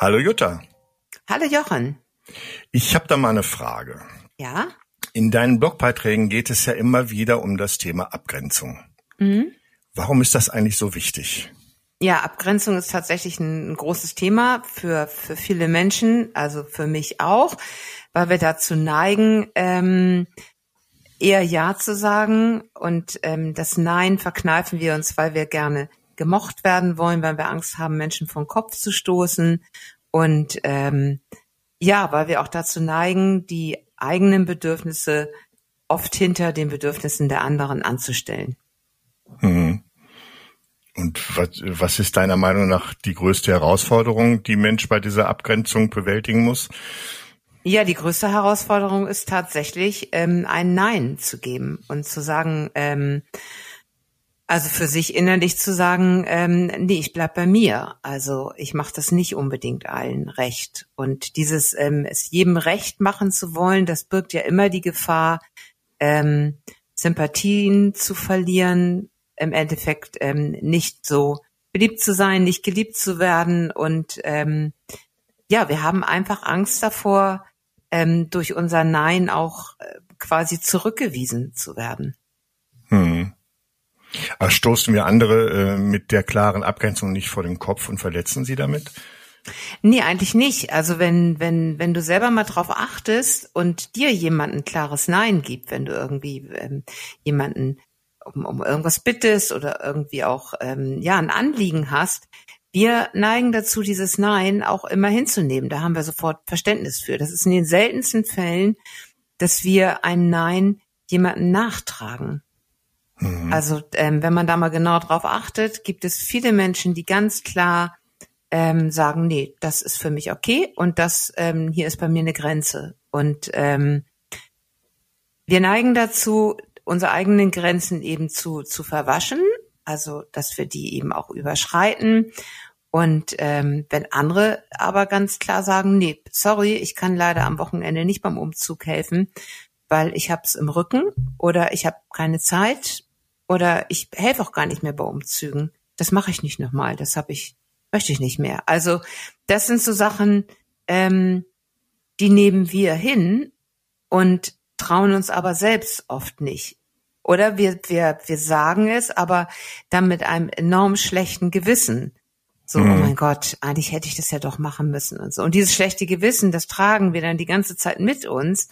Hallo Jutta. Hallo Jochen. Ich habe da mal eine Frage. Ja? In deinen Blogbeiträgen geht es ja immer wieder um das Thema Abgrenzung. Mhm. Warum ist das eigentlich so wichtig? Ja, Abgrenzung ist tatsächlich ein, großes Thema für, für viele Menschen, also für mich auch, weil wir dazu neigen, ähm, eher Ja zu sagen und ähm, das Nein verkneifen wir uns, weil wir gerne gemocht werden wollen, weil wir Angst haben, Menschen vom Kopf zu stoßen und ähm, ja, weil wir auch dazu neigen, die eigenen Bedürfnisse oft hinter den Bedürfnissen der anderen anzustellen. Mhm. Und was, was ist deiner Meinung nach die größte Herausforderung, die Mensch bei dieser Abgrenzung bewältigen muss? Ja, die größte Herausforderung ist tatsächlich, ähm, ein Nein zu geben und zu sagen, ähm, also für sich innerlich zu sagen, ähm, nee, ich bleib bei mir. Also ich mache das nicht unbedingt allen recht. Und dieses ähm, es jedem recht machen zu wollen, das birgt ja immer die Gefahr, ähm, Sympathien zu verlieren, im Endeffekt ähm, nicht so beliebt zu sein, nicht geliebt zu werden. Und ähm, ja, wir haben einfach Angst davor, ähm, durch unser Nein auch äh, quasi zurückgewiesen zu werden. Hm. Aber stoßen wir andere äh, mit der klaren Abgrenzung nicht vor den Kopf und verletzen sie damit? Nee, eigentlich nicht. Also wenn, wenn, wenn du selber mal drauf achtest und dir jemand ein klares Nein gibt, wenn du irgendwie ähm, jemanden um, um irgendwas bittest oder irgendwie auch ähm, ja ein Anliegen hast, wir neigen dazu, dieses Nein auch immer hinzunehmen. Da haben wir sofort Verständnis für. Das ist in den seltensten Fällen, dass wir ein Nein jemanden nachtragen. Mhm. Also ähm, wenn man da mal genau drauf achtet, gibt es viele Menschen, die ganz klar ähm, sagen, nee, das ist für mich okay und das ähm, hier ist bei mir eine Grenze. Und ähm, wir neigen dazu, unsere eigenen Grenzen eben zu, zu verwaschen, also dass wir die eben auch überschreiten. Und ähm, wenn andere aber ganz klar sagen, nee, sorry, ich kann leider am Wochenende nicht beim Umzug helfen, weil ich hab's im Rücken oder ich habe keine Zeit oder ich helfe auch gar nicht mehr bei Umzügen. Das mache ich nicht nochmal. Das habe ich, möchte ich nicht mehr. Also das sind so Sachen, ähm, die nehmen wir hin und trauen uns aber selbst oft nicht. Oder wir, wir, wir sagen es, aber dann mit einem enorm schlechten Gewissen. So, oh mhm. oh mein Gott, eigentlich hätte ich das ja doch machen müssen und so. Und dieses schlechte Gewissen, das tragen wir dann die ganze Zeit mit uns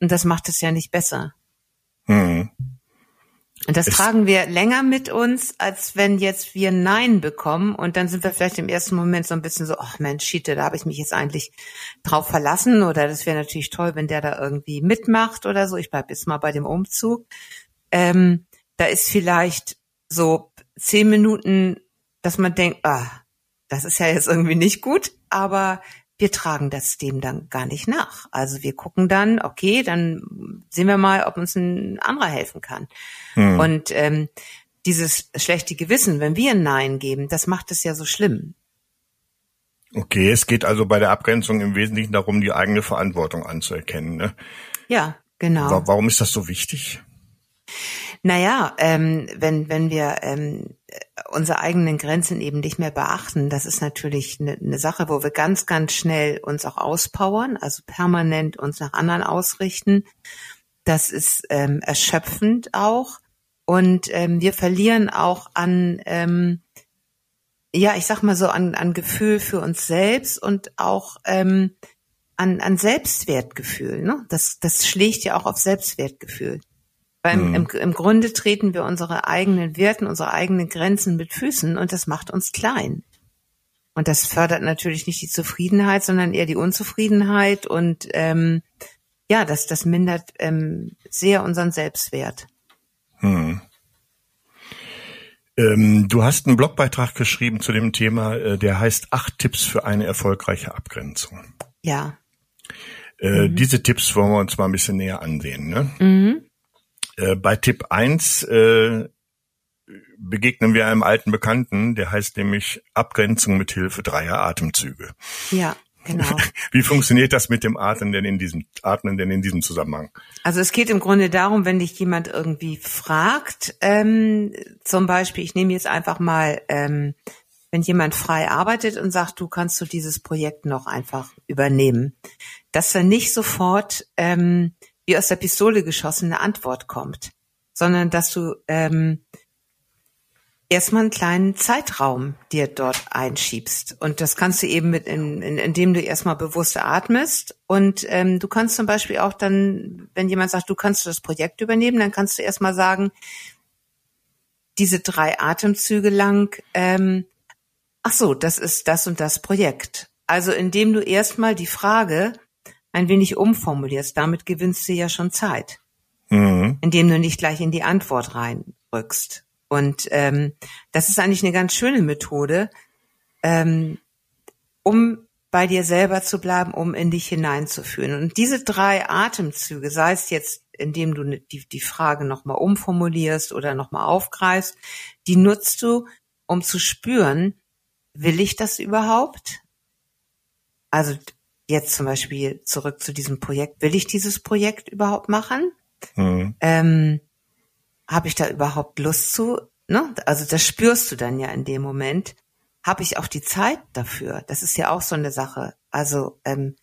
und das macht es ja nicht besser. Mhm. Und das es tragen wir länger mit uns, als wenn jetzt wir Nein bekommen. Und dann sind wir vielleicht im ersten Moment so ein bisschen so, ach Mensch, Schiete, da habe ich mich jetzt eigentlich drauf verlassen. Oder das wäre natürlich toll, wenn der da irgendwie mitmacht oder so. Ich bleib jetzt mal bei dem Umzug. Ähm, da ist vielleicht so zehn Minuten, dass man denkt, ah, das ist ja jetzt irgendwie nicht gut, aber wir tragen das dem dann gar nicht nach. Also wir gucken dann, okay, dann sehen wir mal, ob uns ein anderer helfen kann. Hm. Und ähm, dieses schlechte Gewissen, wenn wir ein Nein geben, das macht es ja so schlimm. Okay, es geht also bei der Abgrenzung im Wesentlichen darum, die eigene Verantwortung anzuerkennen. Ne? Ja, genau. Warum ist das so wichtig? Naja, ähm, wenn, wenn wir ähm, unsere eigenen Grenzen eben nicht mehr beachten, das ist natürlich eine, eine Sache, wo wir ganz, ganz schnell uns auch auspowern, also permanent uns nach anderen ausrichten. Das ist ähm, erschöpfend auch. Und ähm, wir verlieren auch an, ähm, ja, ich sag mal so, an, an Gefühl für uns selbst und auch ähm, an, an Selbstwertgefühl. Ne? Das, das schlägt ja auch auf Selbstwertgefühl. Weil mhm. im, im Grunde treten wir unsere eigenen Werten, unsere eigenen Grenzen mit Füßen und das macht uns klein. Und das fördert natürlich nicht die Zufriedenheit, sondern eher die Unzufriedenheit und ähm, ja, das, das mindert ähm, sehr unseren Selbstwert. Hm. Ähm, du hast einen Blogbeitrag geschrieben zu dem Thema, äh, der heißt Acht Tipps für eine erfolgreiche Abgrenzung. Ja. Äh, mhm. Diese Tipps wollen wir uns mal ein bisschen näher ansehen. Ne? Mhm. Äh, bei Tipp 1 äh, begegnen wir einem alten Bekannten, der heißt nämlich Abgrenzung mit Hilfe dreier Atemzüge. Ja. Genau. Wie funktioniert das mit dem Atmen denn in diesem Atmen denn in diesem Zusammenhang? Also es geht im Grunde darum, wenn dich jemand irgendwie fragt, ähm, zum Beispiel, ich nehme jetzt einfach mal ähm, wenn jemand frei arbeitet und sagt, du kannst du dieses Projekt noch einfach übernehmen, dass dann nicht sofort ähm, wie aus der Pistole geschossen eine Antwort kommt, sondern dass du ähm, erstmal einen kleinen Zeitraum dir dort einschiebst. Und das kannst du eben mit, in, in, indem du erstmal bewusst atmest. Und ähm, du kannst zum Beispiel auch dann, wenn jemand sagt, du kannst das Projekt übernehmen, dann kannst du erstmal sagen, diese drei Atemzüge lang, ähm, ach so, das ist das und das Projekt. Also indem du erstmal die Frage ein wenig umformulierst, damit gewinnst du ja schon Zeit. Mhm. Indem du nicht gleich in die Antwort reinrückst. Und ähm, das ist eigentlich eine ganz schöne Methode, ähm, um bei dir selber zu bleiben, um in dich hineinzuführen. Und diese drei Atemzüge, sei es jetzt, indem du die, die Frage nochmal umformulierst oder nochmal aufgreifst, die nutzt du, um zu spüren, will ich das überhaupt? Also jetzt zum Beispiel zurück zu diesem Projekt, will ich dieses Projekt überhaupt machen? Mhm. Ähm, Habe ich da überhaupt Lust zu? Ne? Also das spürst du dann ja in dem Moment. Habe ich auch die Zeit dafür? Das ist ja auch so eine Sache. Also ähm,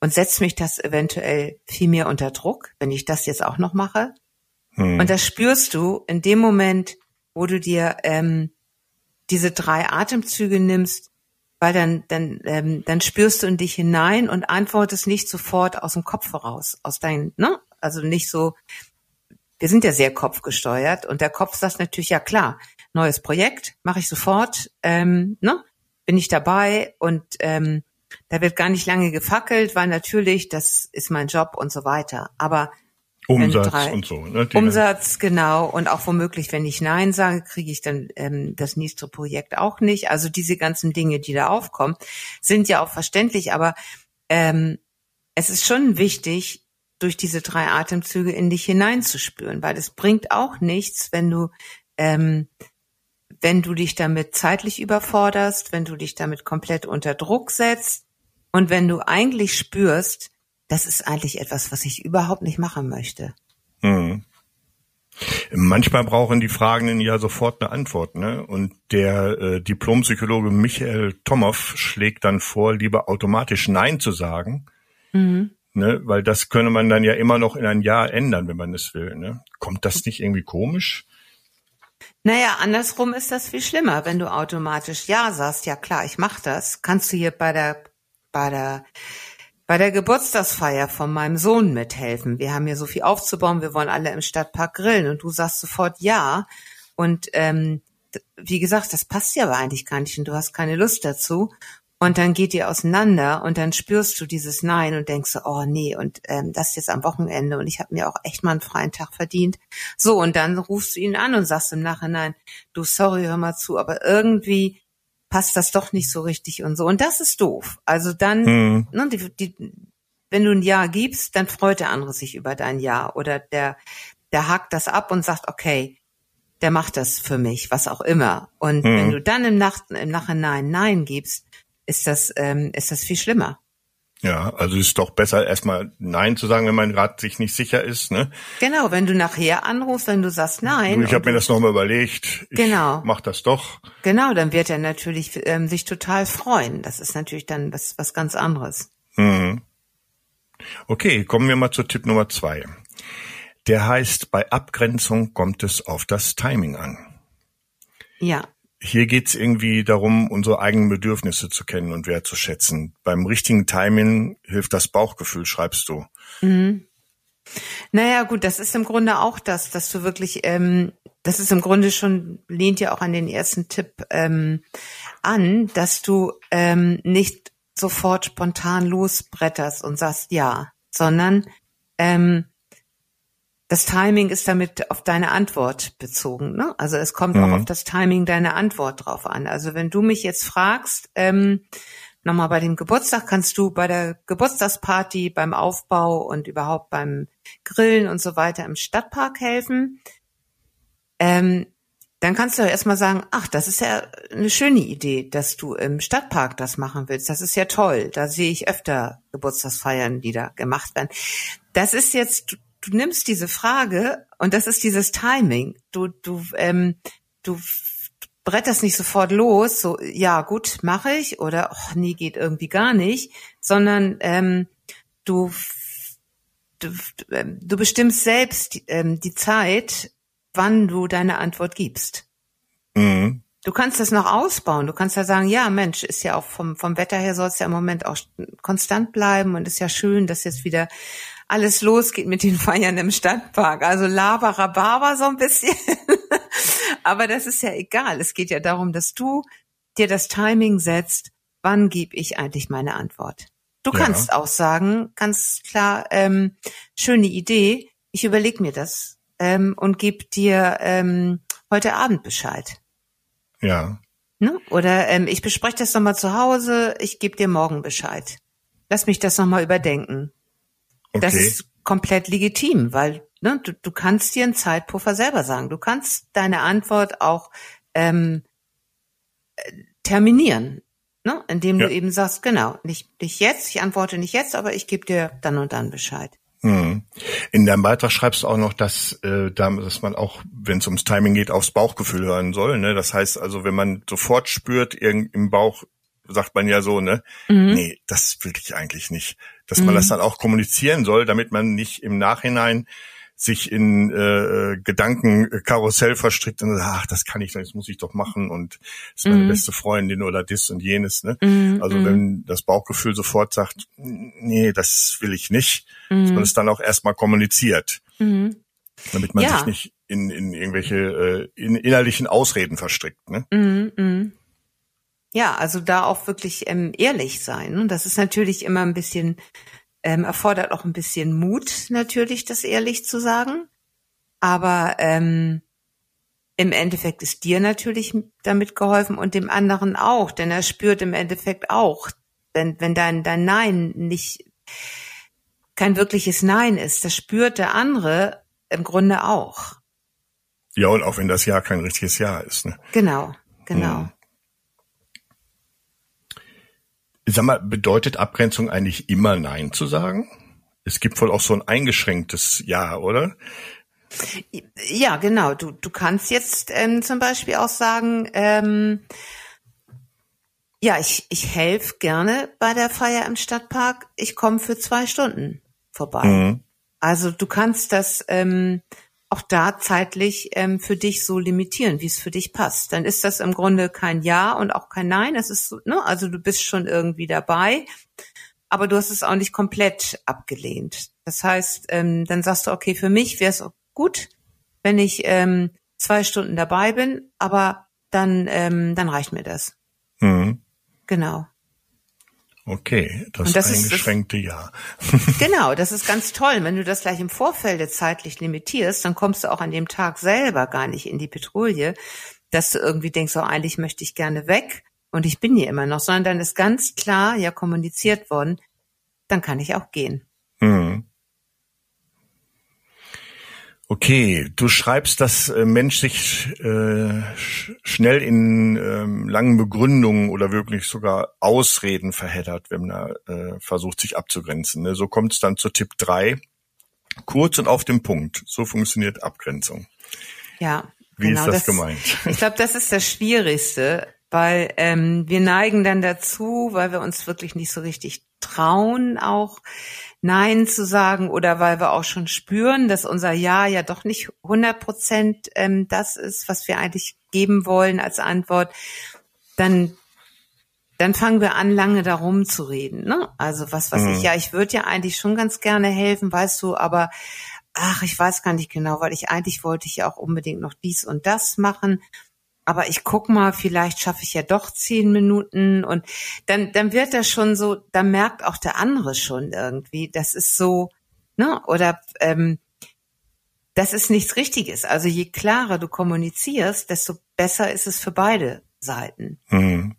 und setzt mich das eventuell viel mehr unter Druck, wenn ich das jetzt auch noch mache. Mhm. Und das spürst du in dem Moment, wo du dir ähm, diese drei Atemzüge nimmst, weil dann dann ähm, dann spürst du in dich hinein und antwortest nicht sofort aus dem Kopf heraus, aus deinem, ne? Also nicht so. Wir sind ja sehr kopfgesteuert und der Kopf sagt natürlich ja klar, neues Projekt mache ich sofort, ähm, ne? Bin ich dabei und ähm, da wird gar nicht lange gefackelt, weil natürlich das ist mein Job und so weiter. Aber Umsatz drei, und so. Ne, Umsatz, genau. Und auch womöglich, wenn ich Nein sage, kriege ich dann ähm, das nächste Projekt auch nicht. Also diese ganzen Dinge, die da aufkommen, sind ja auch verständlich. Aber ähm, es ist schon wichtig, durch diese drei Atemzüge in dich hineinzuspüren, weil es bringt auch nichts, wenn du ähm, wenn du dich damit zeitlich überforderst, wenn du dich damit komplett unter Druck setzt und wenn du eigentlich spürst, das ist eigentlich etwas, was ich überhaupt nicht machen möchte. Mhm. Manchmal brauchen die Fragenden ja sofort eine Antwort, ne? Und der äh, Diplompsychologe Michael Tomow schlägt dann vor, lieber automatisch Nein zu sagen, mhm. ne? Weil das könne man dann ja immer noch in ein Jahr ändern, wenn man es will. Ne? Kommt das nicht irgendwie komisch? Naja, andersrum ist das viel schlimmer, wenn du automatisch Ja sagst, ja klar, ich mach das, kannst du hier bei der bei der bei der Geburtstagsfeier von meinem Sohn mithelfen. Wir haben hier so viel aufzubauen, wir wollen alle im Stadtpark grillen und du sagst sofort ja. Und ähm, wie gesagt, das passt ja aber eigentlich gar nicht und du hast keine Lust dazu. Und dann geht ihr auseinander und dann spürst du dieses Nein und denkst so, oh nee, und ähm, das jetzt am Wochenende und ich habe mir auch echt mal einen freien Tag verdient. So, und dann rufst du ihn an und sagst im Nachhinein, du sorry, hör mal zu, aber irgendwie passt das doch nicht so richtig und so. Und das ist doof. Also dann, hm. ne, die, die, wenn du ein Ja gibst, dann freut der andere sich über dein Ja oder der, der hakt das ab und sagt, okay, der macht das für mich, was auch immer. Und hm. wenn du dann im, Nach im Nachhinein Nein gibst, ist das, ähm, ist das viel schlimmer. Ja, also ist doch besser erstmal Nein zu sagen, wenn man gerade sich nicht sicher ist, ne? Genau, wenn du nachher anrufst, wenn du sagst Nein. Ich habe mir das nochmal überlegt. Ich genau. Mach das doch. Genau, dann wird er natürlich ähm, sich total freuen. Das ist natürlich dann was, was ganz anderes. Mhm. Okay, kommen wir mal zu Tipp Nummer zwei. Der heißt, bei Abgrenzung kommt es auf das Timing an. Ja hier geht's irgendwie darum, unsere eigenen Bedürfnisse zu kennen und wertzuschätzen. Beim richtigen Timing hilft das Bauchgefühl, schreibst du. Mhm. Naja, gut, das ist im Grunde auch das, dass du wirklich, ähm, das ist im Grunde schon, lehnt ja auch an den ersten Tipp ähm, an, dass du ähm, nicht sofort spontan losbretterst und sagst ja, sondern ähm, das Timing ist damit auf deine Antwort bezogen. Ne? Also es kommt mhm. auch auf das Timing deiner Antwort drauf an. Also wenn du mich jetzt fragst, ähm, nochmal bei dem Geburtstag, kannst du bei der Geburtstagsparty, beim Aufbau und überhaupt beim Grillen und so weiter im Stadtpark helfen, ähm, dann kannst du ja erstmal sagen, ach, das ist ja eine schöne Idee, dass du im Stadtpark das machen willst. Das ist ja toll. Da sehe ich öfter Geburtstagsfeiern, die da gemacht werden. Das ist jetzt, du nimmst diese Frage und das ist dieses Timing. Du, du, ähm, du bretterst nicht sofort los, so ja gut, mache ich oder oh, nee, geht irgendwie gar nicht, sondern ähm, du, du, ähm, du bestimmst selbst ähm, die Zeit, wann du deine Antwort gibst. Mhm. Du kannst das noch ausbauen. Du kannst ja sagen, ja, Mensch, ist ja auch vom, vom Wetter her soll es ja im Moment auch konstant bleiben und ist ja schön, dass jetzt wieder alles losgeht mit den Feiern im Stadtpark. Also Labarababa so ein bisschen. Aber das ist ja egal. Es geht ja darum, dass du dir das Timing setzt, wann gebe ich eigentlich meine Antwort. Du ja. kannst auch sagen, ganz klar, ähm, schöne Idee, ich überlege mir das ähm, und gebe dir ähm, heute Abend Bescheid. Ja. Ne? Oder ähm, ich bespreche das nochmal zu Hause, ich gebe dir morgen Bescheid. Lass mich das nochmal überdenken. Okay. Das ist komplett legitim, weil ne, du, du kannst dir einen Zeitpuffer selber sagen. Du kannst deine Antwort auch ähm, äh, terminieren, ne? indem ja. du eben sagst, genau, nicht, nicht jetzt, ich antworte nicht jetzt, aber ich gebe dir dann und dann Bescheid. Mhm. In deinem Beitrag schreibst du auch noch, dass, äh, dass man auch, wenn es ums Timing geht, aufs Bauchgefühl hören soll. Ne? Das heißt also, wenn man sofort spürt, irgend im Bauch sagt man ja so, ne? Mhm. Nee, das will ich eigentlich nicht. Dass mhm. man das dann auch kommunizieren soll, damit man nicht im Nachhinein sich in äh, Gedankenkarussell verstrickt und sagt, ach, das kann ich, das muss ich doch machen und das ist meine mhm. beste Freundin oder das und jenes. Ne? Mhm. Also mhm. wenn das Bauchgefühl sofort sagt, nee, das will ich nicht, mhm. dass man es dann auch erstmal kommuniziert. Mhm. Damit man ja. sich nicht in, in irgendwelche äh, in innerlichen Ausreden verstrickt. Ne? Mhm, mhm. Ja, also da auch wirklich ähm, ehrlich sein. Und das ist natürlich immer ein bisschen ähm, erfordert auch ein bisschen Mut, natürlich, das ehrlich zu sagen. Aber ähm, im Endeffekt ist dir natürlich damit geholfen und dem anderen auch, denn er spürt im Endeffekt auch, wenn, wenn dein, dein Nein nicht kein wirkliches Nein ist, das spürt der andere im Grunde auch. Ja, und auch wenn das Ja kein richtiges Ja ist. Ne? Genau, genau. Hm. Sag mal, bedeutet Abgrenzung eigentlich immer Nein zu sagen? Es gibt wohl auch so ein eingeschränktes Ja, oder? Ja, genau. Du, du kannst jetzt ähm, zum Beispiel auch sagen, ähm, ja, ich, ich helfe gerne bei der Feier im Stadtpark. Ich komme für zwei Stunden vorbei. Mhm. Also du kannst das ähm, auch da zeitlich ähm, für dich so limitieren, wie es für dich passt. Dann ist das im Grunde kein Ja und auch kein Nein. Es ist so, ne, also du bist schon irgendwie dabei, aber du hast es auch nicht komplett abgelehnt. Das heißt, ähm, dann sagst du, okay, für mich wäre es gut, wenn ich ähm, zwei Stunden dabei bin, aber dann, ähm, dann reicht mir das. Mhm. Genau. Okay, das, das eingeschränkte ist, Ja. genau, das ist ganz toll. Wenn du das gleich im Vorfeld zeitlich limitierst, dann kommst du auch an dem Tag selber gar nicht in die Petrouille, dass du irgendwie denkst, oh, eigentlich möchte ich gerne weg und ich bin hier immer noch, sondern dann ist ganz klar ja kommuniziert worden, dann kann ich auch gehen. Mhm. Okay, du schreibst, dass äh, Mensch sich äh, schnell in ähm, langen Begründungen oder wirklich sogar Ausreden verheddert, wenn er äh, versucht, sich abzugrenzen. Ne? So kommt es dann zu Tipp drei: Kurz und auf den Punkt. So funktioniert Abgrenzung. Ja. Wie genau, ist das, das gemeint? Ich glaube, das ist das Schwierigste, weil ähm, wir neigen dann dazu, weil wir uns wirklich nicht so richtig trauen, auch Nein zu sagen oder weil wir auch schon spüren, dass unser Ja ja doch nicht 100 Prozent ähm, das ist, was wir eigentlich geben wollen als Antwort, dann dann fangen wir an, lange darum zu reden. Ne? Also was was mhm. ich, ja, ich würde ja eigentlich schon ganz gerne helfen, weißt du, aber ach, ich weiß gar nicht genau, weil ich eigentlich wollte ich ja auch unbedingt noch dies und das machen aber ich guck mal, vielleicht schaffe ich ja doch zehn Minuten und dann, dann wird das schon so, dann merkt auch der andere schon irgendwie, das ist so, ne, oder ähm, das ist nichts Richtiges. Also je klarer du kommunizierst, desto besser ist es für beide Seiten. Mhm.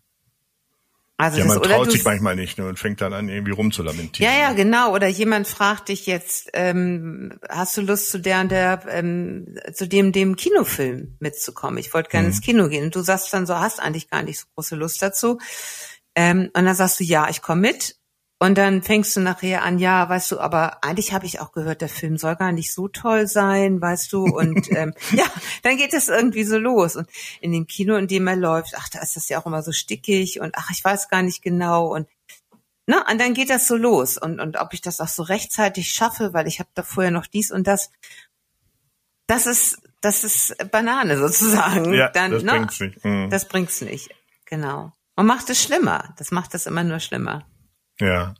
Also ja, man das, traut sich manchmal nicht ne, und fängt dann an, irgendwie rumzulamentieren. Ja, ja, genau. Oder jemand fragt dich jetzt, ähm, hast du Lust zu der und der, ähm, zu dem, dem Kinofilm mitzukommen? Ich wollte gerne mhm. ins Kino gehen. Und du sagst dann so, hast eigentlich gar nicht so große Lust dazu. Ähm, und dann sagst du, ja, ich komme mit. Und dann fängst du nachher an, ja, weißt du, aber eigentlich habe ich auch gehört, der Film soll gar nicht so toll sein, weißt du. Und ähm, ja, dann geht es irgendwie so los. Und in dem Kino, in dem er läuft, ach, da ist das ja auch immer so stickig und ach, ich weiß gar nicht genau. Und na, und dann geht das so los. Und, und ob ich das auch so rechtzeitig schaffe, weil ich habe da vorher noch dies und das. Das ist, das ist Banane sozusagen. Ja, dann, das ne, bringt's nicht. Mhm. Das bringt's nicht. Genau. Und macht es schlimmer. Das macht es immer nur schlimmer. Ja.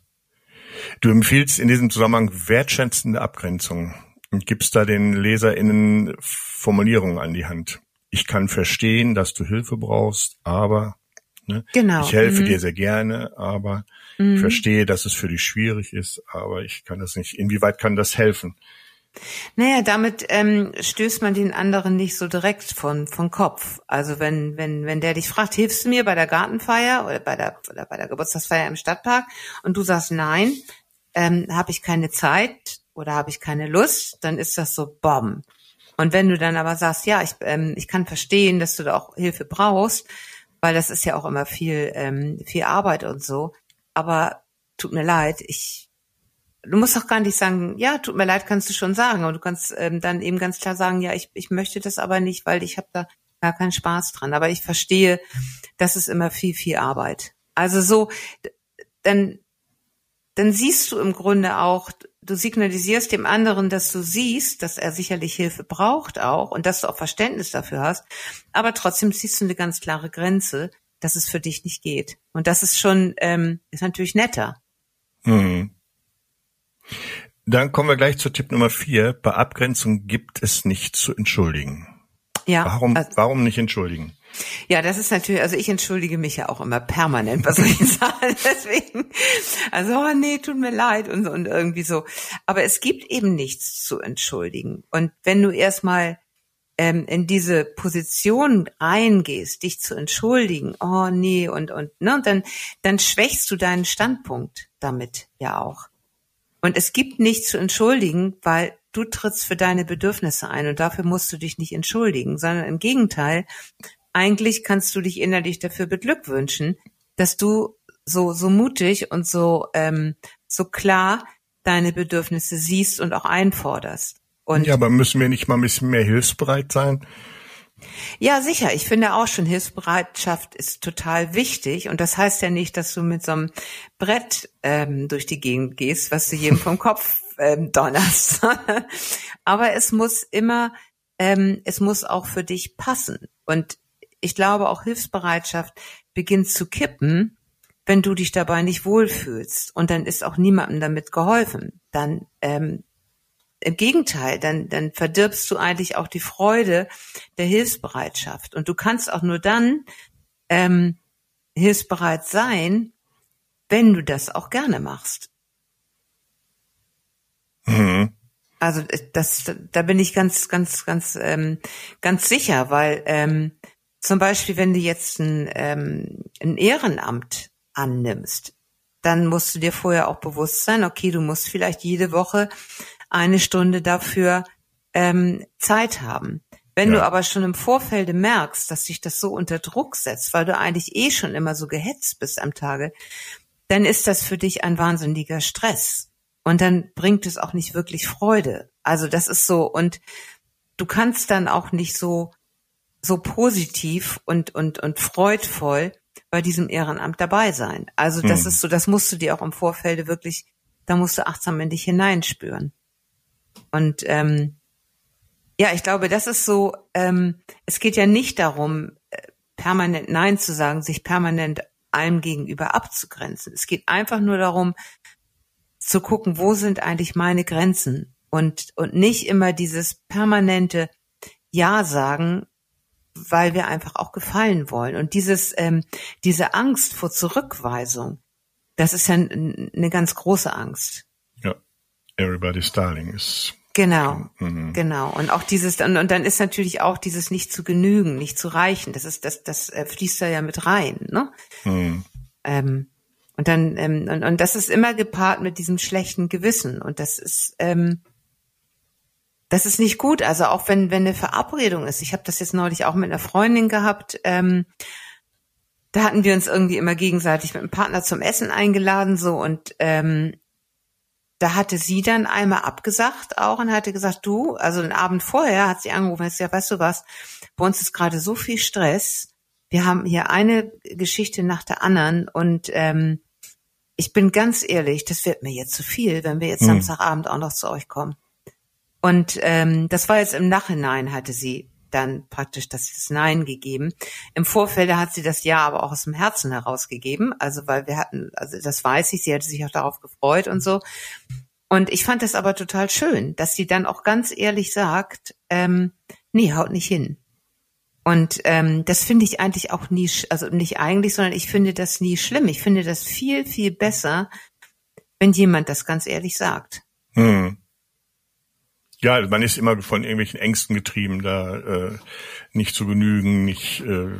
Du empfiehlst in diesem Zusammenhang wertschätzende Abgrenzung und gibst da den LeserInnen Formulierungen an die Hand. Ich kann verstehen, dass du Hilfe brauchst, aber ne, Genau. ich helfe Mhm. dir sehr gerne, aber Mhm. ich verstehe, dass es für dich schwierig ist, aber ich kann das nicht. Inwieweit kann das helfen? Naja, damit ähm, stößt man den anderen nicht so direkt von von Kopf. Also wenn wenn wenn der dich fragt, hilfst du mir bei der Gartenfeier oder bei der oder bei der Geburtstagsfeier im Stadtpark und du sagst nein, ähm, habe ich keine Zeit oder habe ich keine Lust, dann ist das so Bomb. Und wenn du dann aber sagst, ja, ich ähm, ich kann verstehen, dass du da auch Hilfe brauchst, weil das ist ja auch immer viel ähm, viel Arbeit und so. Aber tut mir leid, ich du musst auch gar nicht sagen, ja, tut mir leid, kannst du schon sagen. Aber du kannst ähm, dann eben ganz klar sagen, ja, ich, ich möchte das aber nicht, weil ich habe da gar keinen Spaß dran. Aber ich verstehe, das ist immer viel, viel Arbeit. Also so, dann, dann siehst du im Grunde auch, du signalisierst dem anderen, dass du siehst, dass er sicherlich Hilfe braucht auch und dass du auch Verständnis dafür hast. Aber trotzdem siehst du eine ganz klare Grenze, dass es für dich nicht geht. Und das ist schon, ähm, ist natürlich netter. Mhm. Dann kommen wir gleich zu Tipp Nummer vier. Bei Abgrenzung gibt es nicht zu entschuldigen. Ja. Warum, also- warum nicht entschuldigen? Ja, das ist natürlich, also ich entschuldige mich ja auch immer permanent, was ich sagen? Deswegen, also, oh nee, tut mir leid und, so und irgendwie so. Aber es gibt eben nichts zu entschuldigen. Und wenn du erstmal ähm, in diese Position reingehst, dich zu entschuldigen, oh nee, und, und, ne, und dann, dann schwächst du deinen Standpunkt damit ja auch. Und es gibt nichts zu entschuldigen, weil du trittst für deine Bedürfnisse ein und dafür musst du dich nicht entschuldigen, sondern im Gegenteil, eigentlich kannst du dich innerlich dafür beglückwünschen, dass du so, so mutig und so, ähm, so klar deine Bedürfnisse siehst und auch einforderst. Und ja, aber müssen wir nicht mal ein bisschen mehr hilfsbereit sein? Ja, sicher. Ich finde auch schon, Hilfsbereitschaft ist total wichtig. Und das heißt ja nicht, dass du mit so einem Brett ähm, durch die Gegend gehst, was du jedem vom Kopf ähm, donnerst. Aber es muss immer, ähm, es muss auch für dich passen. Und ich glaube, auch Hilfsbereitschaft beginnt zu kippen, wenn du dich dabei nicht wohlfühlst. Und dann ist auch niemandem damit geholfen. Dann ähm, im Gegenteil, dann, dann verdirbst du eigentlich auch die Freude der Hilfsbereitschaft. Und du kannst auch nur dann ähm, hilfsbereit sein, wenn du das auch gerne machst. Mhm. Also äh, das, da bin ich ganz, ganz, ganz, ähm, ganz sicher, weil ähm, zum Beispiel, wenn du jetzt ein, ähm, ein Ehrenamt annimmst, dann musst du dir vorher auch bewusst sein, okay, du musst vielleicht jede Woche eine Stunde dafür ähm, Zeit haben. Wenn Ja. du aber schon im Vorfeld merkst, dass sich das so unter Druck setzt, weil du eigentlich eh schon immer so gehetzt bist am Tage, dann ist das für dich ein wahnsinniger Stress. Und dann bringt es auch nicht wirklich Freude. Also das ist so, und du kannst dann auch nicht so, so positiv und, und, und freudvoll bei diesem Ehrenamt dabei sein. Also das Hm. ist so, das musst du dir auch im Vorfeld wirklich, da musst du achtsam in dich hineinspüren. Und ähm, ja, ich glaube, das ist so, ähm, es geht ja nicht darum, äh, permanent Nein zu sagen, sich permanent allem gegenüber abzugrenzen. Es geht einfach nur darum, zu gucken, wo sind eigentlich meine Grenzen und, und nicht immer dieses permanente Ja sagen, weil wir einfach auch gefallen wollen. Und dieses, ähm, diese Angst vor Zurückweisung, das ist ja eine ganz große Angst. Everybody's Darling ist. Genau, Mhm. genau. Und auch dieses, und, und dann ist natürlich auch dieses nicht zu genügen, nicht zu reichen. Das ist, das, das äh, fließt da ja mit rein, ne? Mhm. Ähm, und dann, ähm, und, und das ist immer gepaart mit diesem schlechten Gewissen. Und das ist, ähm, das ist nicht gut. Also auch wenn, wenn eine Verabredung ist. Ich habe das jetzt neulich auch mit einer Freundin gehabt. Ähm, da hatten wir uns irgendwie immer gegenseitig mit dem Partner zum Essen eingeladen, so und ähm, da hatte sie dann einmal abgesagt auch und hatte gesagt, du, also den Abend vorher hat sie angerufen hat gesagt, weißt du was, bei uns ist gerade so viel Stress. Wir haben hier eine Geschichte nach der anderen und ähm, ich bin ganz ehrlich, das wird mir jetzt zu viel, wenn wir jetzt hm. Samstagabend auch noch zu euch kommen. Und ähm, das war jetzt im Nachhinein, hatte sie dann praktisch das Nein gegeben. Im Vorfeld hat sie das Ja aber auch aus dem Herzen herausgegeben. Also weil wir hatten, also das weiß ich, sie hatte sich auch darauf gefreut und so. Und ich fand das aber total schön, dass sie dann auch ganz ehrlich sagt, ähm, nee, haut nicht hin. Und ähm, das finde ich eigentlich auch nie, also nicht eigentlich, sondern ich finde das nie schlimm. Ich finde das viel, viel besser, wenn jemand das ganz ehrlich sagt. Hm. Ja, man ist immer von irgendwelchen Ängsten getrieben, da äh, nicht zu genügen, nicht äh,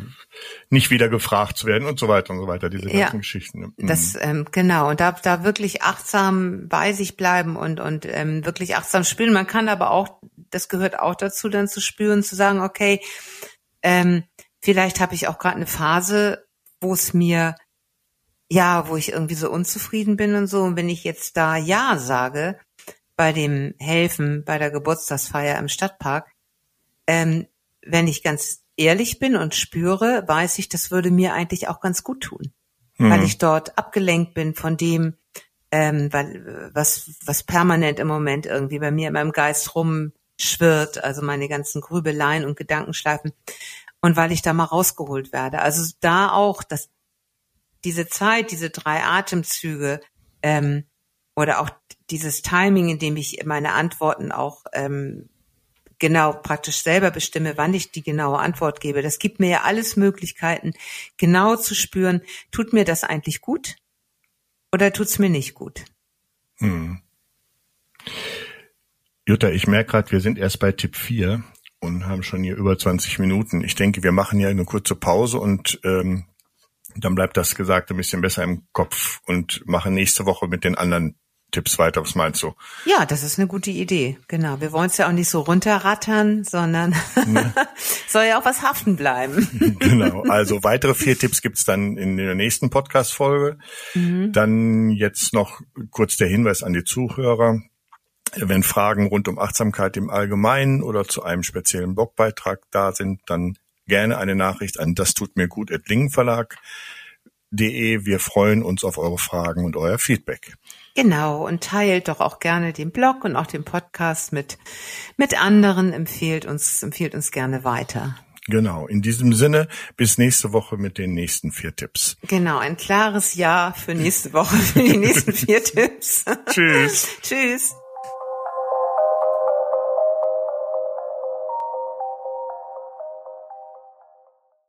nicht wieder gefragt zu werden und so weiter und so weiter. Diese ganzen ja, Geschichten. Ne? Mhm. Das ähm, genau und da da wirklich achtsam bei sich bleiben und und ähm, wirklich achtsam spielen. Man kann aber auch, das gehört auch dazu, dann zu spüren, zu sagen, okay, ähm, vielleicht habe ich auch gerade eine Phase, wo es mir ja, wo ich irgendwie so unzufrieden bin und so. Und wenn ich jetzt da ja sage, bei dem Helfen bei der Geburtstagsfeier im Stadtpark, ähm, wenn ich ganz ehrlich bin und spüre, weiß ich, das würde mir eigentlich auch ganz gut tun, mhm. weil ich dort abgelenkt bin von dem, ähm, weil, was, was permanent im Moment irgendwie bei mir in meinem Geist rumschwirrt, also meine ganzen Grübeleien und Gedankenschleifen und weil ich da mal rausgeholt werde. Also da auch, dass diese Zeit, diese drei Atemzüge ähm, oder auch dieses Timing, in dem ich meine Antworten auch ähm, genau praktisch selber bestimme, wann ich die genaue Antwort gebe. Das gibt mir ja alles Möglichkeiten, genau zu spüren, tut mir das eigentlich gut oder tut's mir nicht gut? Hm. Jutta, ich merke gerade, wir sind erst bei Tipp 4 und haben schon hier über 20 Minuten. Ich denke, wir machen ja eine kurze Pause und ähm, dann bleibt das Gesagte ein bisschen besser im Kopf und machen nächste Woche mit den anderen Tipps weiter. Was meinst du? Ja, das ist eine gute Idee. Genau. Wir wollen es ja auch nicht so runterrattern, sondern ja. soll ja auch was haften bleiben. genau. Also weitere vier Tipps gibt's dann in der nächsten Podcast-Folge. Mhm. Dann jetzt noch kurz der Hinweis an die Zuhörer. Wenn Fragen rund um Achtsamkeit im Allgemeinen oder zu einem speziellen Blogbeitrag da sind, dann gerne eine Nachricht an das tut mir gut at lingenverlag.de. Wir freuen uns auf eure Fragen und euer Feedback. Genau, und teilt doch auch gerne den Blog und auch den Podcast mit, mit anderen, empfiehlt uns, empfiehlt uns gerne weiter. Genau, in diesem Sinne, bis nächste Woche mit den nächsten vier Tipps. Genau, ein klares Ja für nächste Woche, für die nächsten vier Tipps. Tschüss. Tschüss.